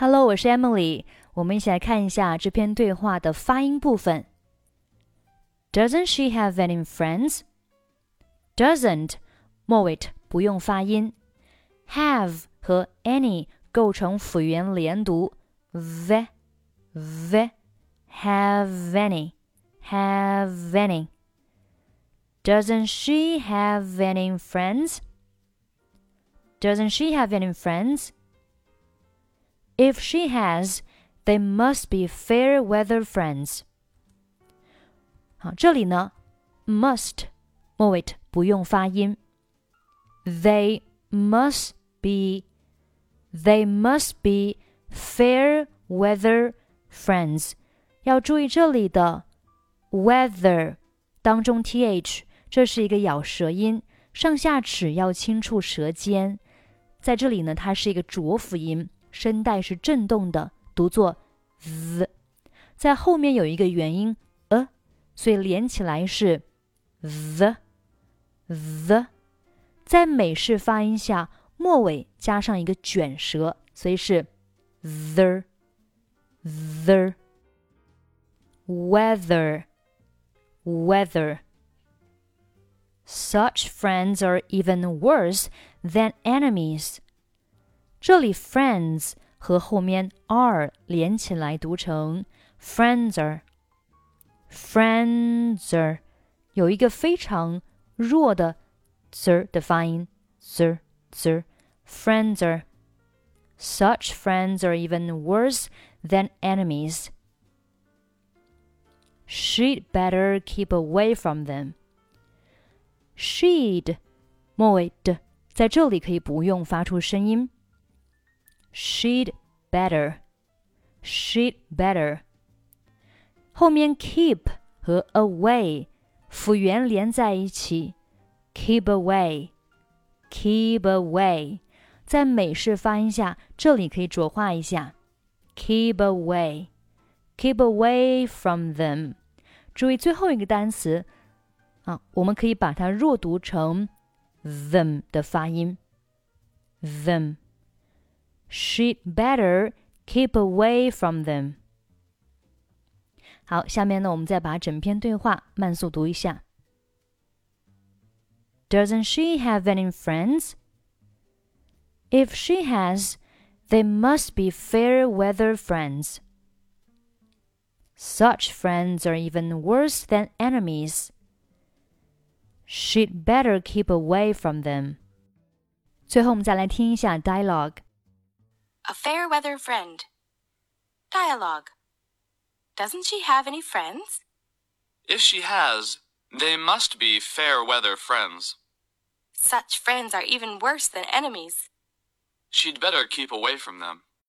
Hello，我是 Emily。我们一起来看一下这篇对话的发音部分。Doesn't she have any friends? Doesn't 末尾不用发音。Have 和 any 构成辅元连读，v v have any have any. Doesn't she have any friends? Doesn't she have any friends? If she has, they must be fair weather friends. 好，这里呢，must 末尾不用发音。They must be, they must be fair weather friends. 要注意这里的 weather 当中 th，这是一个咬舌音，上下齿要轻触舌尖。在这里呢，它是一个浊辅音。 声带是震动的，读作 z，在后面有一个元音 a，所以连起来是 the the，在美式发音下，末尾加上一个卷舌，所以是 the the weather weather。Such friends are even worse than enemies. 这里 friends 和后面 are 连起来读成 friendser。friendser 有一个非常弱的 z 的发音 z z friendser。Such friends are even worse than enemies. She'd better keep away from them. She'd 末尾的在这里可以不用发出声音。 she'd better, she'd better。后面 keep 和 away 辅元连在一起，keep away，keep away。在美式发音下，这里可以浊化一下，keep away，keep away from them。注意最后一个单词啊，我们可以把它弱读成 them 的发音，them。 She'd better keep away from them. 好，下面呢，我们再把整篇对话慢速读一下。Doesn't she have any friends? If she has, they must be fair weather friends. Such friends are even worse than enemies. She'd better keep away from them. 最后，我们再来听一下 dialogue。 a fair weather friend. Dialogue. Doesn't she have any friends? If she has, they must be fair weather friends. Such friends are even worse than enemies. She'd better keep away from them.